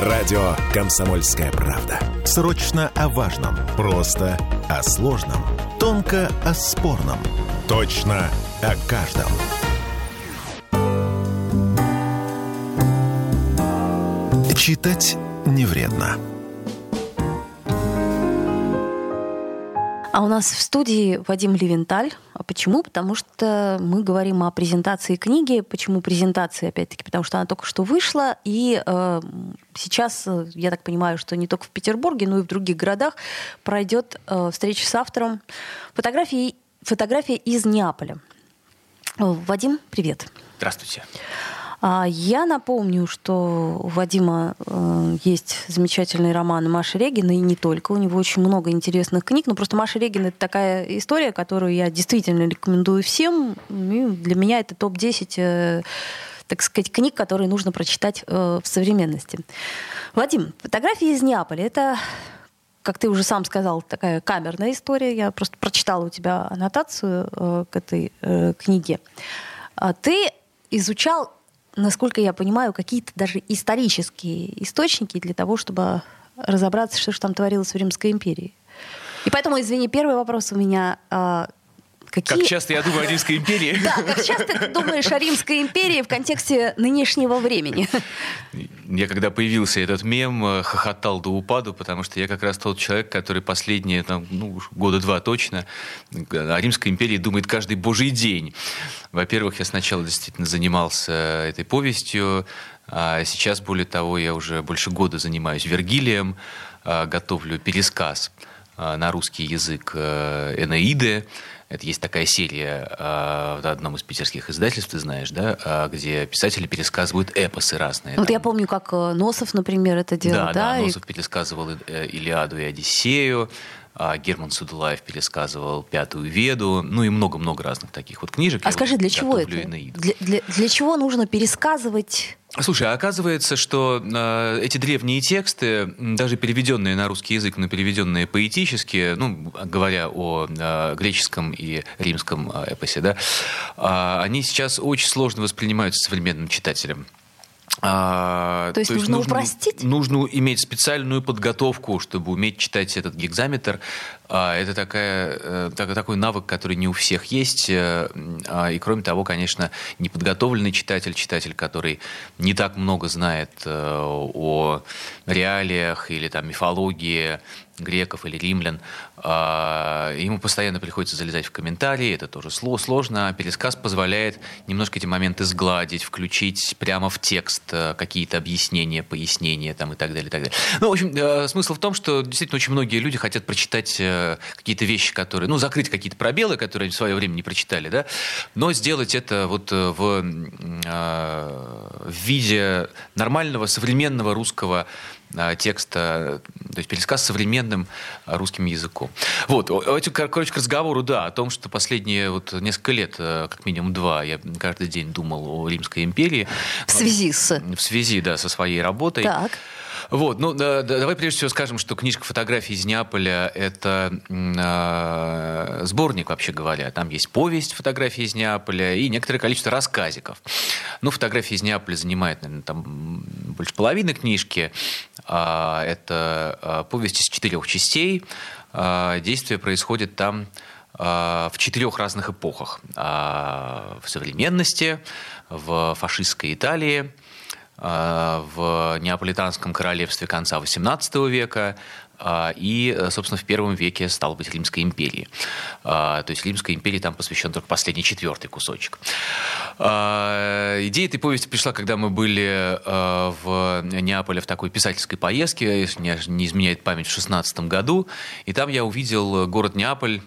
Радио «Комсомольская правда». Срочно о важном. Просто о сложном. Тонко о спорном. Точно о каждом. Читать не вредно. А у нас в студии Вадим Левенталь. Почему? Потому что мы говорим о презентации книги. Почему презентации, опять-таки? Потому что она только что вышла, и э, сейчас, э, я так понимаю, что не только в Петербурге, но и в других городах пройдет э, встреча с автором фотографии, фотография из Неаполя. Вадим, привет. Здравствуйте. А, я напомню, что у Вадима э, есть замечательный роман Маши Регина, и не только. У него очень много интересных книг. Но просто Маша Регина — это такая история, которую я действительно рекомендую всем. И для меня это топ-10 э, так сказать, книг, которые нужно прочитать э, в современности. Вадим, фотографии из Неаполя — это как ты уже сам сказал, такая камерная история. Я просто прочитала у тебя аннотацию э, к этой э, книге. А ты изучал насколько я понимаю, какие-то даже исторические источники для того, чтобы разобраться, что же там творилось в Римской империи. И поэтому, извини, первый вопрос у меня. Какие... Как часто я думаю о Римской империи. Да, как часто ты думаешь о Римской империи в контексте нынешнего времени? Я когда появился этот мем, э, хохотал до упаду, потому что я как раз тот человек, который последние там, ну, года два точно о Римской империи думает каждый божий день. Во-первых, я сначала действительно занимался этой повестью, а сейчас, более того, я уже больше года занимаюсь Вергилием, готовлю пересказ на русский язык э, Энеиды. Это есть такая серия э, в одном из питерских издательств, ты знаешь, да, э, где писатели пересказывают эпосы разные. Вот там. я помню, как э, Носов, например, это делал, да? Да, да Носов и... пересказывал э, Илиаду и Одиссею, Герман Судулаев пересказывал «Пятую Веду», ну и много-много разных таких вот книжек. А скажи, для чего это? Для, для, для чего нужно пересказывать Слушай, а оказывается, что э, эти древние тексты, даже переведенные на русский язык, но переведенные поэтически, ну, говоря о э, греческом и римском эпосе, да, э, они сейчас очень сложно воспринимаются современным читателем. А, то есть, то есть нужно, нужно упростить? Нужно иметь специальную подготовку, чтобы уметь читать этот гигзаметр. А, это такая, э, такой навык, который не у всех есть. Э, а, и кроме того, конечно, неподготовленный читатель, читатель, который не так много знает э, о реалиях или там, мифологии греков или римлян, а, ему постоянно приходится залезать в комментарии, это тоже сложно. Пересказ позволяет немножко эти моменты сгладить, включить прямо в текст э, какие-то объяснения, пояснения там, и так далее. И так далее. Ну, в общем, э, смысл в том, что действительно очень многие люди хотят прочитать э, какие-то вещи, которые, ну, закрыть какие-то пробелы, которые они в свое время не прочитали, да, но сделать это вот в, в виде нормального, современного русского текста, то есть пересказ современным русским языком. Вот, эти, короче, к разговору, да, о том, что последние вот несколько лет, э, как минимум два, я каждый день думал о Римской империи. В связи с? В связи, да, со своей работой. Так. Вот, ну, да, давай прежде всего скажем, что книжка фотографий из Неаполя – это э, сборник, вообще говоря. Там есть повесть фотографии из Неаполя и некоторое количество рассказиков. Ну, фотографии из Неаполя занимает, наверное, там больше половины книжки. А, это а, повесть из четырех частей. А, действие происходит там в четырех разных эпохах. В современности, в фашистской Италии, в Неаполитанском королевстве конца XVIII века, а, и, собственно, в первом веке, стал быть, Римской империи. А, то есть Римской империи там посвящен только последний четвертый кусочек. Идея этой повести пришла, когда мы были в Неаполе в такой писательской поездке, если не изменяет память, в 16 году, и там я увидел город Неаполь,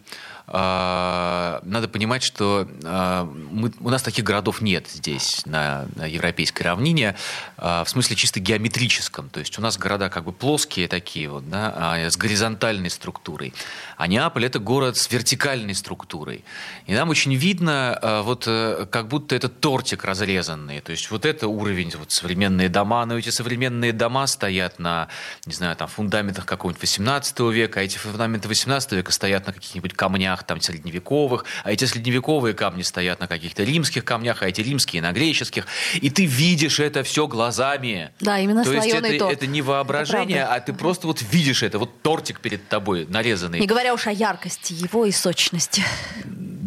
надо понимать, что а, мы, у нас таких городов нет здесь, на, на европейской равнине, а, в смысле чисто геометрическом. То есть у нас города как бы плоские такие вот, да, с горизонтальной структурой. А Неаполь — это город с вертикальной структурой. И нам очень видно, вот э, как будто это тортик разрезанный. То есть вот это уровень, вот современные дома, но эти современные дома стоят на, не знаю, там, фундаментах какого-нибудь 18 века, а эти фундаменты 18 века стоят на каких-нибудь камнях там средневековых, а эти средневековые камни стоят на каких-то римских камнях, а эти римские на греческих. И ты видишь это все глазами. Да, именно То есть это, торт. это не воображение, Это а ты просто вот видишь это, вот тортик перед тобой нарезанный. Не говоря уж о яркости его и сочности.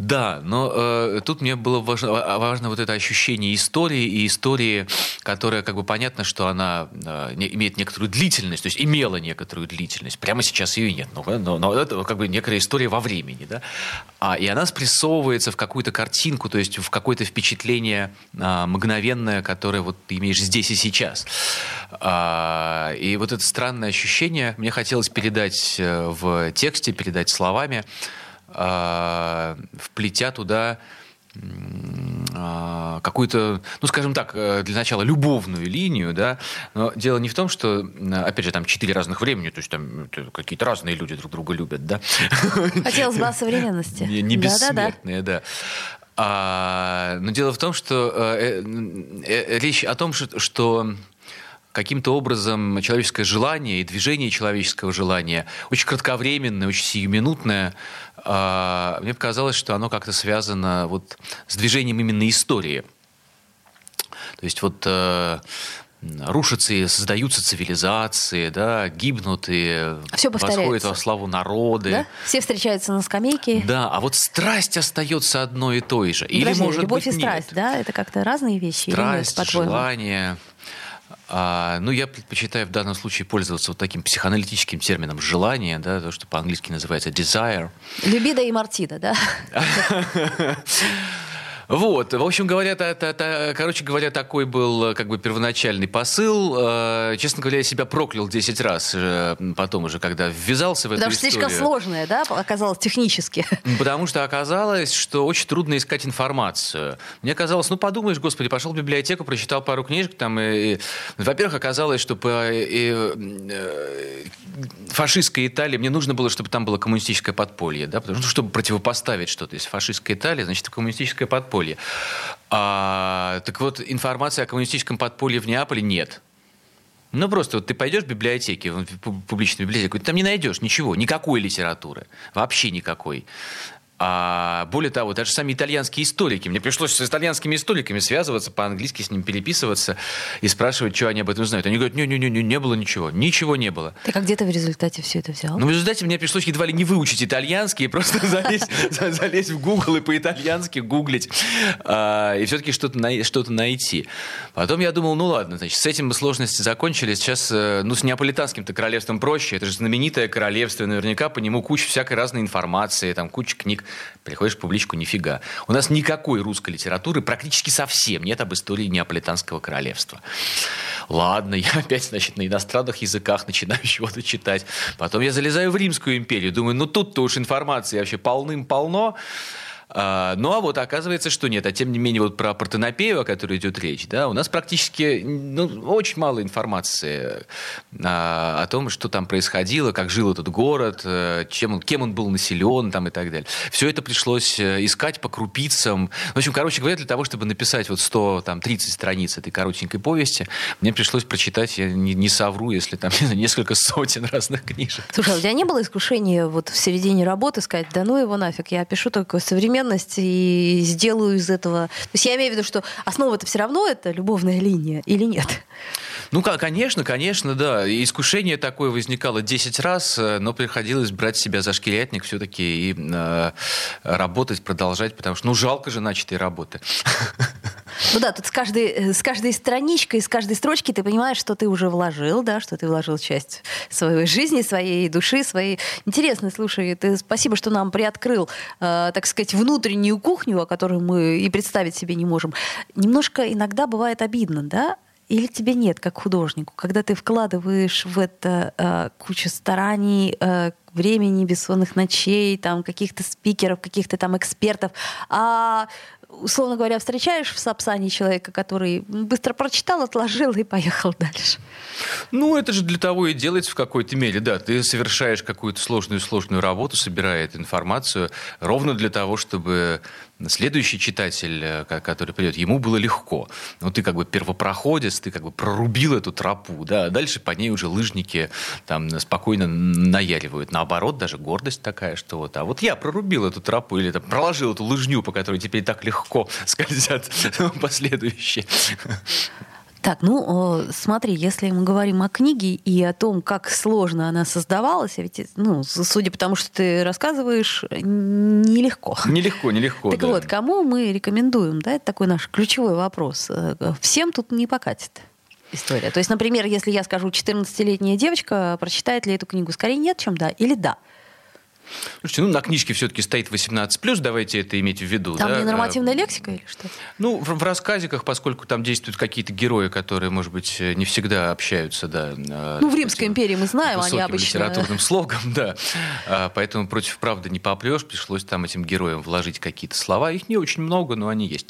Да, но э, тут мне было важно, ва- важно вот это ощущение истории и истории, которая как бы понятно, что она э, не- имеет некоторую длительность, то есть имела некоторую длительность. Прямо сейчас ее нет, но, но, но это как бы некая история во времени, да. А, и она спрессовывается в какую-то картинку, то есть в какое-то впечатление а, мгновенное, которое вот ты имеешь здесь и сейчас. А, и вот это странное ощущение мне хотелось передать э, в тексте, передать словами вплетя туда а, какую-то, ну, скажем так, э, для начала любовную линию, да, но дело не в том, что, опять же, там четыре разных времени, то есть там какие-то разные люди друг друга любят, да. Хотелось бы о современности. Не, не бессмертные, да. А, но дело в том, что э, э, э, речь о том, что, что каким-то образом человеческое желание и движение человеческого желания очень кратковременное, очень сиюминутное. А, мне показалось, что оно как-то связано вот с движением именно истории. То есть вот э, рушатся и создаются цивилизации, да, гибнут и Всё восходят во славу народы. Да? Все встречаются на скамейке. Да, а вот страсть остается одной и той же. Или, Подожди, может любовь быть, и страсть, нет. да? Это как-то разные вещи или нет, Страсть, желание. А, ну, я предпочитаю в данном случае пользоваться вот таким психоаналитическим термином «желание», да, то, что по-английски называется «desire». Любида и Мартида, да? Вот, в общем говоря, та- та- та- короче говоря, такой был э, как бы первоначальный посыл. Э, Честно говоря, я себя проклял 10 раз э, потом уже, когда ввязался в эту Потому что историю. слишком сложное, да, оказалось технически. Потому что оказалось, что очень трудно искать информацию. Мне казалось, ну подумаешь, господи, пошел в библиотеку, прочитал пару книжек. Там, и, и- Во-первых, оказалось, что по и, э, фашистской Италии мне нужно было, чтобы там было коммунистическое подполье, да, потому что чтобы противопоставить что-то из фашистской Италии, значит, коммунистическое подполье. А, так вот, информации о коммунистическом подполье в Неаполе нет. Ну, просто вот ты пойдешь в библиотеке, в пу- публичную библиотеку, ты там не найдешь ничего, никакой литературы, вообще никакой. А более того, даже сами итальянские историки, мне пришлось с итальянскими историками связываться, по-английски с ними переписываться и спрашивать, что они об этом знают. Они говорят, не-не-не, не было ничего, ничего не было. Ты как где ты в результате все это взял? Ну, в результате мне пришлось едва ли не выучить итальянский, и просто залезть, за- залезть в Google и по-итальянски гуглить, а, и все-таки что-то, най- что-то найти. Потом я думал, ну ладно, значит, с этим мы сложности закончили. Сейчас, э, ну, с неаполитанским-то королевством проще. Это же знаменитое королевство, наверняка по нему куча всякой разной информации, там куча книг. Приходишь в публичку, нифига. У нас никакой русской литературы практически совсем нет об истории неаполитанского королевства. Ладно, я опять, значит, на иностранных языках начинаю чего-то читать. Потом я залезаю в Римскую империю. Думаю, ну тут-то уж информации вообще полным-полно. А, ну, а вот оказывается, что нет. А тем не менее, вот про Партенопею, о которой идет речь, да, у нас практически ну, очень мало информации а, о том, что там происходило, как жил этот город, э, чем он, кем он был населен там, и так далее. Все это пришлось э, искать по крупицам. В общем, короче говоря, для того, чтобы написать вот 130 страниц этой коротенькой повести, мне пришлось прочитать, я не, не совру, если там несколько сотен разных книжек. Слушай, а у тебя не было искушения вот в середине работы сказать, да ну его нафиг, я пишу только современность и сделаю из этого... То есть я имею в виду, что основа-то все равно это любовная линия или нет? Ну, конечно, конечно, да. Искушение такое возникало 10 раз, э, но приходилось брать себя за шкирятник все-таки и э, работать, продолжать, потому что, ну, жалко же начатой работы. Ну да, тут с каждой, э, с каждой страничкой, с каждой строчки ты понимаешь, что ты уже вложил, да, что ты вложил часть своей жизни, своей души, своей... Интересно, слушай, ты спасибо, что нам приоткрыл, э, так сказать, внутреннюю кухню, о которой мы и представить себе не можем. Немножко иногда бывает обидно, да? Или тебе нет, как художнику, когда ты вкладываешь в это э, кучу стараний, э, времени, бессонных ночей, там каких-то спикеров, каких-то там экспертов, а условно говоря, встречаешь в Сапсане человека, который быстро прочитал, отложил и поехал дальше. Ну, это же для того и делается в какой-то мере, да. Ты совершаешь какую-то сложную-сложную работу, собирая эту информацию, ровно для того, чтобы следующий читатель, э, который придет, ему было легко. Но ты как бы первопроходец, ты как бы прорубил эту тропу, да, а дальше по ней уже лыжники там спокойно наяривают. Наоборот, даже гордость такая, что вот, а вот я прорубил эту тропу или там, проложил эту лыжню, по которой теперь так легко скользят последующие. Так, ну смотри, если мы говорим о книге и о том, как сложно она создавалась, а ведь, ну, судя по тому, что ты рассказываешь, нелегко. Нелегко, нелегко. Так да. вот, кому мы рекомендуем, да, это такой наш ключевой вопрос. Э, всем тут не покатит история. То есть, например, если я скажу 14-летняя девочка, прочитает ли эту книгу? Скорее нет, чем да, или да. Слушайте, ну на книжке все-таки стоит 18+, давайте это иметь в виду. Там да? не нормативная лексика или что? Ну, в, в рассказиках, поскольку там действуют какие-то герои, которые, может быть, не всегда общаются, да. Ну, в Римской империи мы знаем, они обычно... литературным слогом, да. А, поэтому против правды не попрешь, пришлось там этим героям вложить какие-то слова. Их не очень много, но они есть.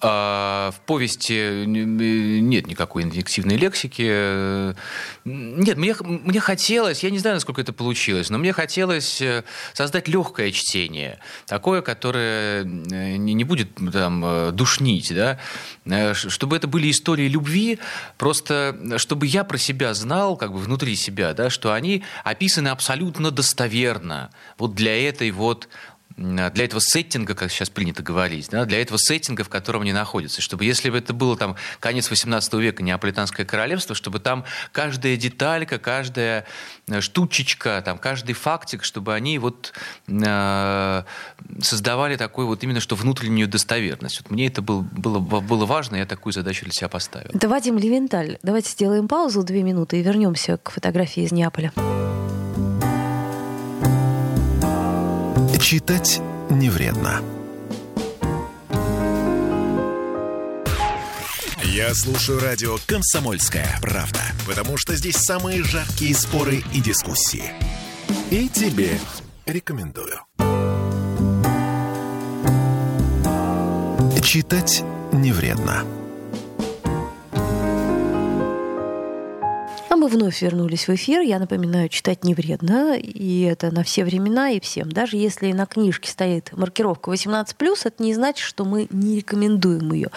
А, в повести нет никакой инвективной лексики. Нет, мне, мне хотелось, я не знаю, насколько это получилось, но мне хотелось э, создать легкое чтение, такое, которое э, не, будет там, э, душнить, да? Э, чтобы это были истории любви, просто чтобы я про себя знал, как бы внутри себя, да, что они описаны абсолютно достоверно. Вот для этой вот для этого сеттинга, как сейчас принято говорить, да, для этого сеттинга, в котором они находятся, чтобы если бы это было там конец 18 века, Неаполитанское королевство, чтобы там каждая деталька, каждая э, штучечка, там, каждый фактик, чтобы они вот э, создавали такой вот именно что внутреннюю достоверность. Вот мне это был, было, было важно, я такую задачу для себя поставил. Это Вадим Левенталь. Давайте сделаем паузу две минуты и вернемся к фотографии из Неаполя. Читать не вредно. Я слушаю радио «Комсомольская правда», потому что здесь самые жаркие споры и дискуссии. И тебе рекомендую. Читать не вредно. Мы вновь вернулись в эфир. Я напоминаю, читать не вредно, и это на все времена и всем. Даже если на книжке стоит маркировка 18+, это не значит, что мы не рекомендуем ее.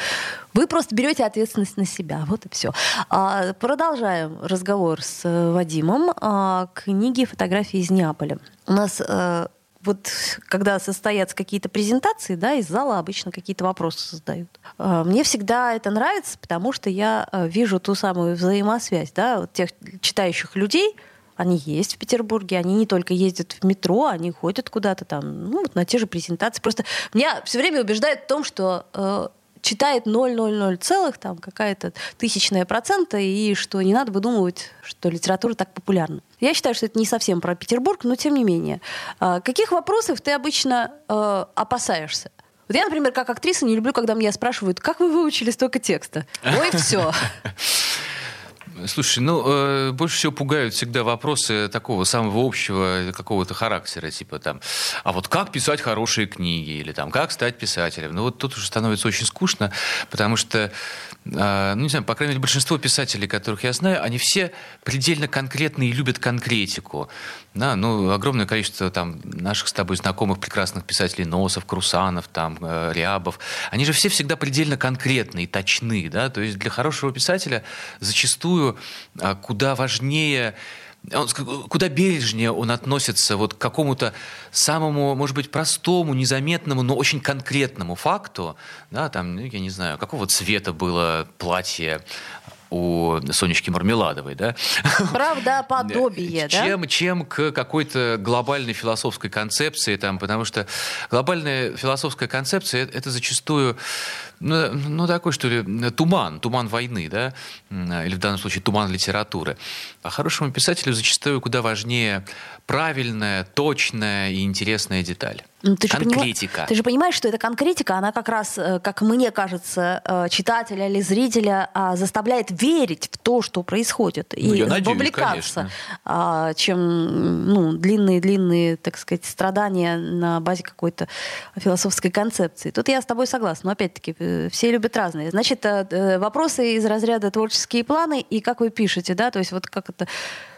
Вы просто берете ответственность на себя. Вот и все. А, продолжаем разговор с Вадимом о книге «Фотографии из Неаполя». У нас э, вот когда состоятся какие-то презентации, да, из зала обычно какие-то вопросы задают. А, мне всегда это нравится, потому что я э, вижу ту самую взаимосвязь, да, вот тех читающих людей, они есть в Петербурге, они не только ездят в метро, они ходят куда-то там, ну, вот на те же презентации. Просто меня все время убеждают в том, что э, читает 0,00 целых, там какая-то тысячная процента, и что не надо выдумывать, что литература так популярна. Я считаю, что это не совсем про Петербург, но тем не менее. А, каких вопросов ты обычно э, опасаешься? Вот я, например, как актриса не люблю, когда меня спрашивают, как вы выучили столько текста? Ой, все. Слушай, ну, э, больше всего пугают всегда вопросы такого самого общего какого-то характера, типа там, а вот как писать хорошие книги, или там, как стать писателем? Ну, вот тут уже становится очень скучно, потому что, э, ну, не знаю, по крайней мере, большинство писателей, которых я знаю, они все предельно конкретные и любят конкретику. Да, ну, огромное количество там наших с тобой знакомых прекрасных писателей, Носов, Крусанов, там, э, Рябов, они же все всегда предельно конкретные, точны, да, то есть для хорошего писателя зачастую а, куда важнее он, куда бережнее он относится вот к какому-то самому, может быть, простому, незаметному, но очень конкретному факту, да, там, ну, я не знаю, какого цвета было платье у Сонечки Мармеладовой, да? Правдоподобие, да? Чем, чем к какой-то глобальной философской концепции, там, потому что глобальная философская концепция – это зачастую ну, ну, такой, что ли, туман, туман войны, да, или в данном случае туман литературы. А хорошему писателю зачастую куда важнее правильная, точная и интересная деталь. Ну, ты конкретика. Же понимаешь, ты же понимаешь, что эта конкретика, она как раз, э, как мне кажется, э, читателя или зрителя а, заставляет верить в то, что происходит, ну, и вовлекаться, а, чем ну, длинные-длинные, так сказать, страдания на базе какой-то философской концепции. Тут я с тобой согласна, но опять-таки все любят разные. Значит, вопросы из разряда творческие планы и как вы пишете, да, то есть вот как это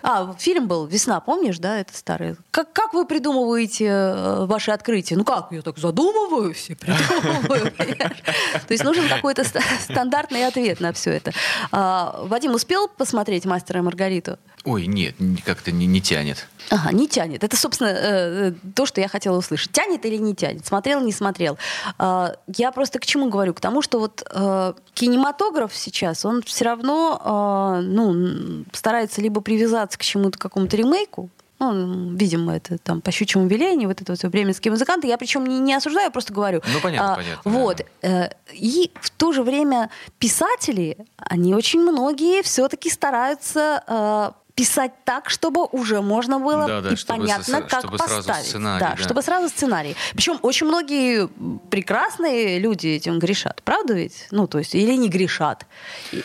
А, фильм был «Весна», помнишь, да, это старый? Как, как вы придумываете э, ваши открытия? Ну как, я так задумываюсь и придумываю. То есть нужен какой-то стандартный ответ на все это. А, Вадим успел посмотреть «Мастера и Маргариту»? Ой, нет, как-то не, не тянет. Ага, не тянет. Это, собственно, э, то, что я хотела услышать. Тянет или не тянет? Смотрел, не смотрел? А, я просто к чему говорю? К тому, что вот э, кинематограф сейчас, он все равно а, ну, старается либо привязаться к чему-то, какому-то ремейку, ну, видимо, это там по щучьему велению, вот это вот бременские музыканты. Я причем не, не осуждаю, я просто говорю. Ну, понятно, а, понятно. Вот. Да. Э, и в то же время писатели, они очень многие все-таки стараются писать так, чтобы уже можно было да, да, и чтобы понятно, с, как чтобы поставить. Сразу сценарий, да, да, чтобы сразу сценарий. Причем очень многие прекрасные люди этим грешат, правда ведь? Ну, то есть, или не грешат.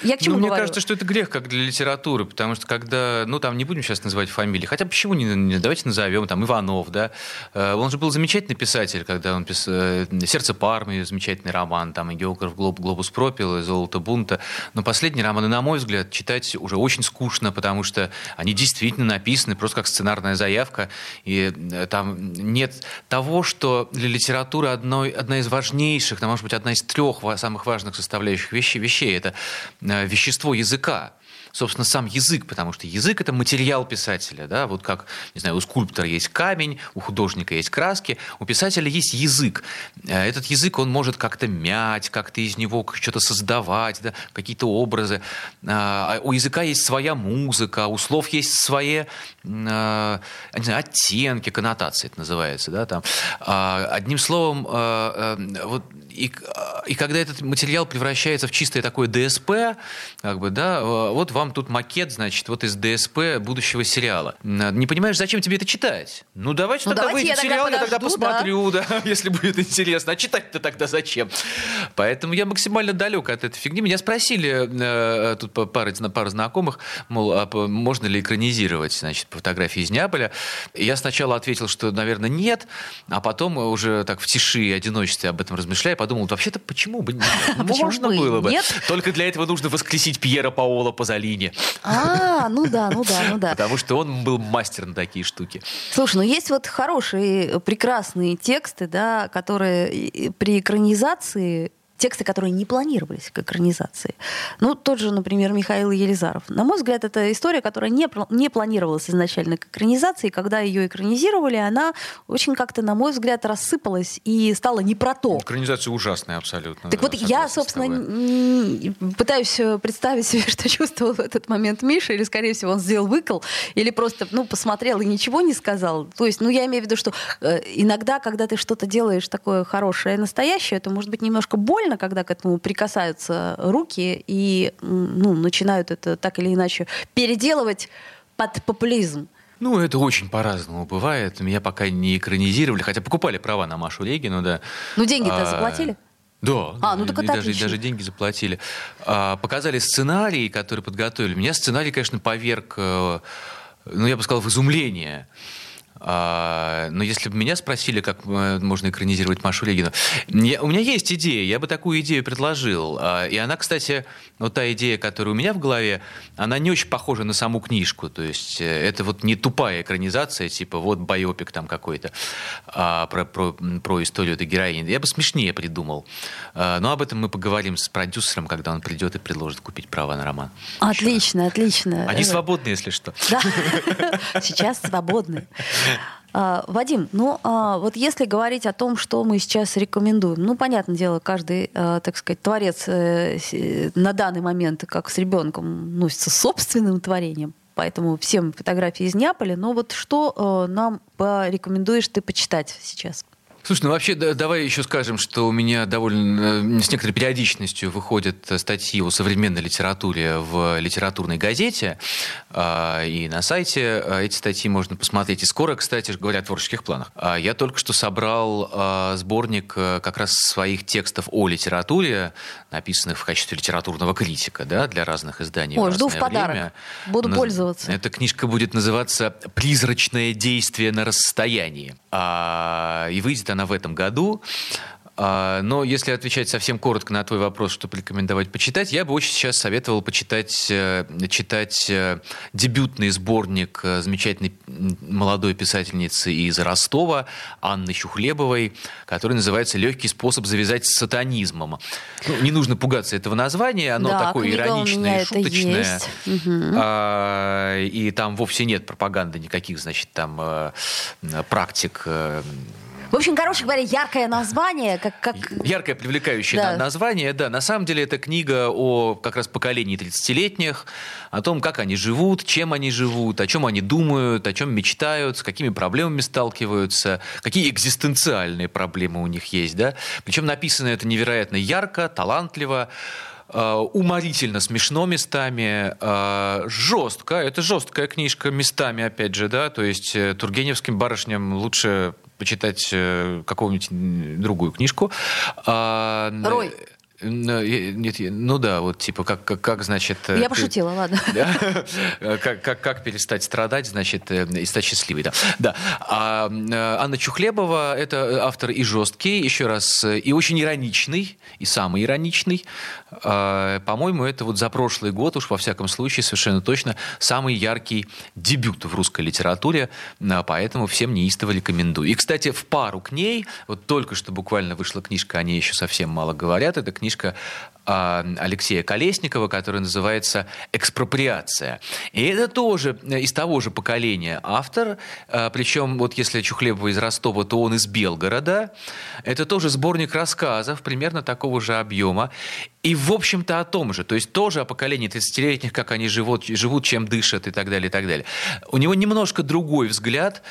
Я к чему ну, Мне кажется, что это грех как для литературы, потому что когда, ну, там не будем сейчас называть фамилии, хотя почему не, не давайте назовем, там, Иванов, да, э, он же был замечательный писатель, когда он писал э, «Сердце Пармы», замечательный роман, там, и «Географ Глоб, Глобус пропил», и «Золото бунта», но последний роман, на мой взгляд, читать уже очень скучно, потому что они действительно написаны просто как сценарная заявка, и э, там нет того, что для литературы одной, одна из важнейших, ну, может быть, одна из трех самых важных составляющих вещей, вещей это э, вещество языка собственно, сам язык, потому что язык — это материал писателя, да, вот как, не знаю, у скульптора есть камень, у художника есть краски, у писателя есть язык. Э, этот язык он может как-то мять, как-то из него что-то создавать, да, какие-то образы. А, а у языка есть своя музыка, у слов есть свои не знаю, оттенки, коннотации это называется, да, там. А, одним словом, э, вот и, и когда этот материал превращается в чистое такое ДСП, как бы, да, вот вам тут макет, значит, вот из ДСП будущего сериала. Не понимаешь, зачем тебе это читать? Ну, давайте ну, тогда давайте выйдет сериал, тогда подожду, я тогда посмотрю, да, да если будет интересно. А читать-то тогда зачем? Поэтому я максимально далек от этой фигни. Меня спросили э, тут пара, пара знакомых, мол, а можно ли экранизировать, значит, фотографии из Неаполя. И я сначала ответил, что, наверное, нет, а потом уже так в тиши и одиночестве об этом размышляя, подумал, вообще-то почему бы нет? Можно было бы. Только для этого нужно воскресить Пьера Паоло Пазолини. А, ну да, ну да, ну да. Потому что он был мастер на такие штуки. Слушай, ну есть вот хорошие, прекрасные тексты, да, которые при экранизации тексты, которые не планировались к экранизации. Ну, тот же, например, Михаил Елизаров. На мой взгляд, это история, которая не, не планировалась изначально к экранизации. Когда ее экранизировали, она очень как-то, на мой взгляд, рассыпалась и стала не про то. Экранизация ужасная абсолютно. Так да, вот я, собственно, пытаюсь э, представить себе, что чувствовал в этот момент Миша, или, скорее всего, он сделал выкол, или просто, ну, посмотрел и ничего не сказал. То есть, ну, я имею в виду, что э, иногда, когда ты что-то делаешь такое хорошее, настоящее, это может быть немножко больно, больно, когда к этому прикасаются руки и ну, начинают это так или иначе переделывать под популизм. Ну, это очень по-разному бывает. Меня пока не экранизировали, хотя покупали права на Машу Легину, да. Ну, деньги-то а, заплатили? Да, а, ну, так это даже, даже деньги заплатили. А, показали сценарий, который подготовили. Меня сценарий, конечно, поверг, э, ну, я бы сказал, в изумление. А, но если бы меня спросили, как э, можно экранизировать Машу Легину, я, у меня есть идея, я бы такую идею предложил. А, и она, кстати, вот та идея, которая у меня в голове, она не очень похожа на саму книжку. То есть э, это вот не тупая экранизация, типа вот байопик там какой-то а, про, про, про историю этой героини. Я бы смешнее придумал. Но об этом мы поговорим с продюсером, когда он придет и предложит купить права на роман. Отлично, отлично. Они свободны, если что. Да, сейчас свободны. А, Вадим, ну а, вот если говорить о том, что мы сейчас рекомендуем, ну, понятное дело, каждый, а, так сказать, творец э, на данный момент, как с ребенком, носится собственным творением, поэтому всем фотографии из Неаполя, но вот что нам порекомендуешь ты почитать сейчас? Слушай, ну вообще да, давай еще скажем, что у меня довольно э, с некоторой периодичностью выходят статьи о современной литературе в литературной газете э, и на сайте. А, эти статьи можно посмотреть. И скоро, кстати, говоря о творческих планах. А, я только что собрал э, сборник э, как раз своих текстов о литературе, написанных в качестве литературного критика да, для разных изданий. Ой, жду в подарок. Время. Буду Наз... пользоваться. Эта книжка будет называться «Призрачное действие на расстоянии». А, и выйдет она в этом году. А, но если отвечать совсем коротко на твой вопрос, что порекомендовать почитать, я бы очень сейчас советовал почитать э, читать э, дебютный сборник э, замечательной молодой писательницы из Ростова Анны Чухлебовой, который называется «Легкий способ завязать с сатанизмом». Ну, не нужно пугаться этого названия, оно Да, такое ироничное, шуточное. А, и там вовсе нет пропаганды никаких, значит, там практик В общем, короче говоря, яркое название, как... как... Яркое, привлекающее Да. на- название, да. На самом деле это книга о как раз поколении 30-летних, о том, как они живут, чем они живут, о чем они думают, о чем мечтают, с какими проблемами сталкиваются, какие экзистенциальные проблемы у них есть, да. Причем написано это невероятно ярко, талантливо, э, уморительно смешно местами, э, жестко. Это жесткая книжка местами, опять же, да. То есть э, тургеневским барышням лучше почитать э, какую-нибудь другую книжку. А, Рой. Нет, ну да, вот типа как, как, как значит... э, Я ты- пошутила, ладно. да. как, как, как перестать страдать, значит, э, и стать счастливой. Да. да. А э, Анна Чухлебова – это автор и жесткий, еще раз, и очень ироничный, и самый ироничный. А, По-моему, это вот за прошлый год, уж во всяком случае, совершенно точно, самый яркий дебют в русской литературе, а, поэтому всем неистово рекомендую. И, кстати, в пару к ней, вот только что буквально вышла книжка, о ней еще совсем мало говорят, это книжка а, Алексея Колесникова, которая называется «Экспроприация». И это тоже э, из того же поколения автор, а, причем вот если Чухлебова из Ростова, то он из Белгорода. Это тоже сборник рассказов примерно такого же объема. И, в общем-то, о том же. То есть тоже о поколении 30-летних, как они живут, живут, чем дышат и так далее, и так далее. У него немножко другой взгляд,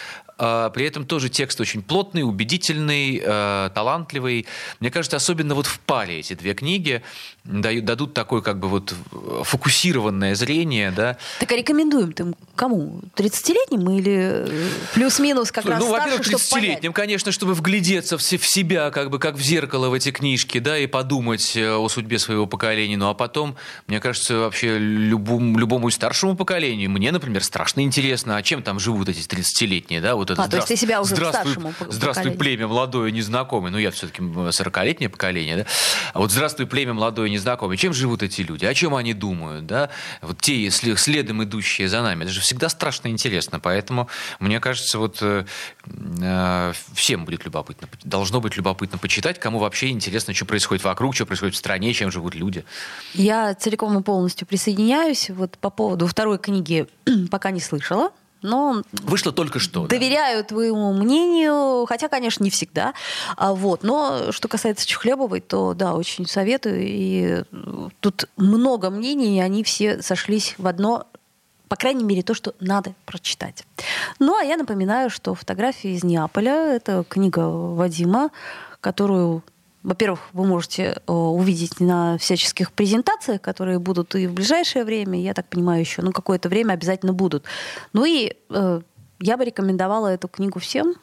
а, при этом тоже текст очень плотный, убедительный, э, талантливый. Мне кажется, особенно вот в паре эти две книги дают, дадут такое как бы вот фокусированное зрение, да. Так а рекомендуем ты кому? 30-летним или э, плюс-минус как раз ну, старше, во-первых, чтобы 30-летним, конечно, чтобы вглядеться в себя, как бы как в зеркало в эти книжки, да, и подумать э, о судьбе своего поколения. Ну, а потом, мне кажется, вообще любому, любому старшему поколению, мне, например, страшно интересно, а чем там живут эти 30-летние, да, вот это А, то есть ты себя уже здравствуй, старшему здравствуй, племя молодое, незнакомое. Ну, я все-таки 40-летнее поколение, да. А вот здравствуй, племя молодое, незнакомое. Чем живут эти люди? О чем они думают, да? Вот те сли- следом идущие за нами. Это же всегда страшно интересно. Поэтому, мне кажется, вот э, э, всем будет любопытно. Должно быть любопытно почитать, кому вообще интересно, что происходит вокруг, что происходит в стране, чем живут люди. Я целиком и полностью присоединяюсь. Вот по поводу второй книги пока не слышала. Но Вышло только что. да. доверяю твоему мнению, хотя, конечно, не всегда. А вот, но что касается Чухлебовой, то да, очень советую. И э, тут много мнений, и они все сошлись в одно, по крайней мере, то, что надо прочитать. Ну, а я напоминаю, что фотографии из Неаполя это книга Вадима, которую во-первых, вы можете э, увидеть на всяческих презентациях, которые будут и в ближайшее время, я так понимаю, еще, ну, какое-то время обязательно будут. Ну и э, я бы рекомендовала эту книгу всем,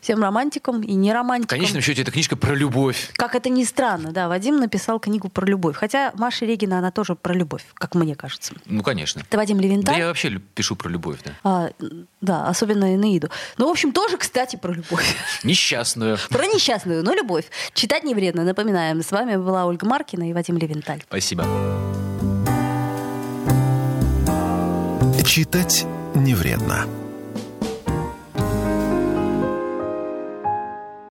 всем романтикам и не В романтикам. конечном счете, это книжка про любовь. Как это ни странно, да, Вадим написал книгу про любовь. Хотя Маша Регина, она тоже про любовь, как мне кажется. Ну, конечно. Это Вадим Да Левенталь. я вообще пишу про любовь, да. А, да, особенно Энеиду. Ну, в общем, тоже, кстати, про любовь. Несчастную. Про несчастную, но любовь. Читать не вредно, напоминаем. С вами была Ольга Маркина и Вадим Левенталь. Спасибо. Читать не вредно.